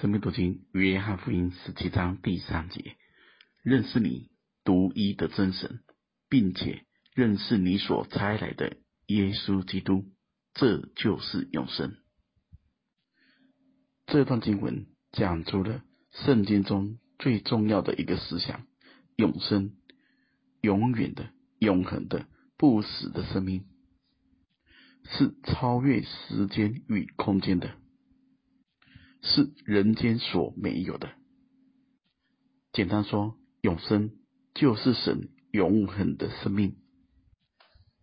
生命读经约翰福音十七章第三节，认识你独一的真神，并且认识你所差来的耶稣基督，这就是永生。这段经文讲出了圣经中最重要的一个思想：永生，永远的、永恒的、不死的生命，是超越时间与空间的。是人间所没有的。简单说，永生就是神永恒的生命。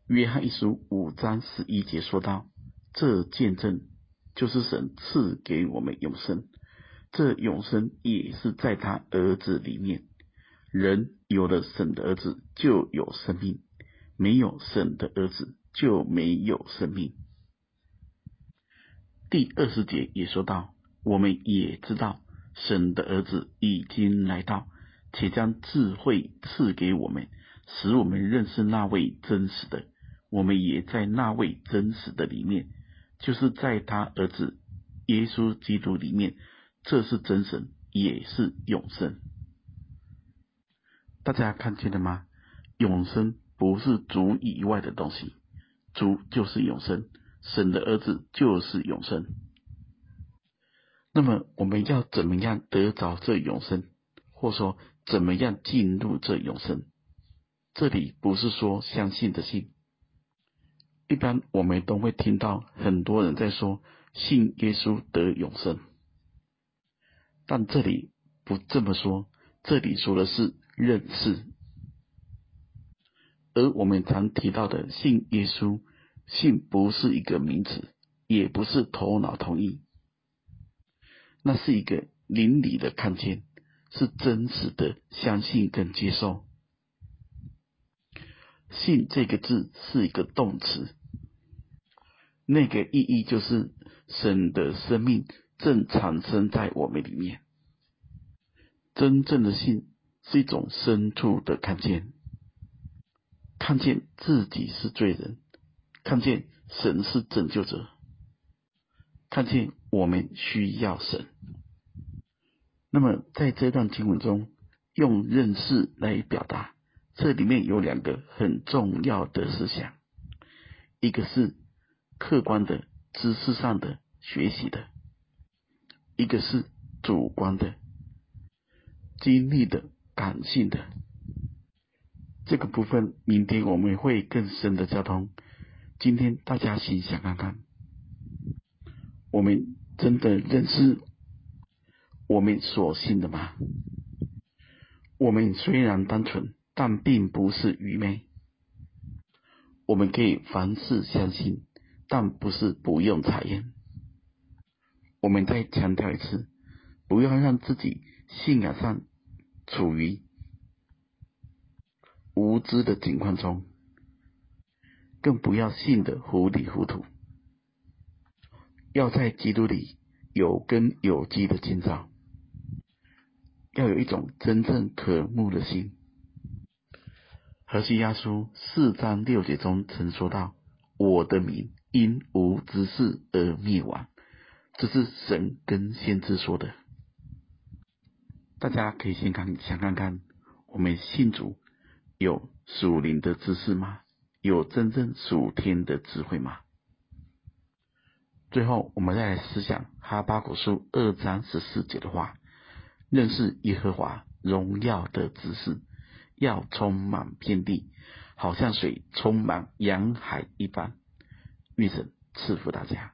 约翰一书五章十一节说道：“这见证就是神赐给我们永生，这永生也是在他儿子里面。人有了神的儿子就有生命，没有神的儿子就没有生命。”第二十节也说道。我们也知道，神的儿子已经来到，且将智慧赐给我们，使我们认识那位真实的。我们也在那位真实的里面，就是在他儿子耶稣基督里面。这是真神，也是永生。大家看见了吗？永生不是主以外的东西，主就是永生，神的儿子就是永生。那么我们要怎么样得着这永生，或说怎么样进入这永生？这里不是说相信的信。一般我们都会听到很多人在说信耶稣得永生，但这里不这么说，这里说的是认识。而我们常提到的信耶稣，信不是一个名词，也不是头脑同意。那是一个灵里的看见，是真实的相信跟接受。信这个字是一个动词，那个意义就是神的生命正产生在我们里面。真正的信是一种深处的看见，看见自己是罪人，看见神是拯救者。看见我们需要神，那么在这段经文中，用认识来表达，这里面有两个很重要的思想，一个是客观的知识上的学习的，一个是主观的经历的感性的。这个部分明天我们会更深的交通，今天大家先想看看。我们真的认识我们所信的吗？我们虽然单纯，但并不是愚昧。我们可以凡事相信，但不是不用查验。我们再强调一次，不要让自己信仰上处于无知的境况中，更不要信得糊里糊涂。要在基督里有根有基的建造，要有一种真正渴慕的心。何西亚书四章六节中曾说到：“我的民因无知识而灭亡。”这是神跟先知说的。大家可以先看想看看，我们信主有属灵的知识吗？有真正属天的智慧吗？最后，我们再来思想哈巴谷书二章十四节的话：认识耶和华荣耀的知识，要充满遍地，好像水充满洋海一般。愿神赐福大家。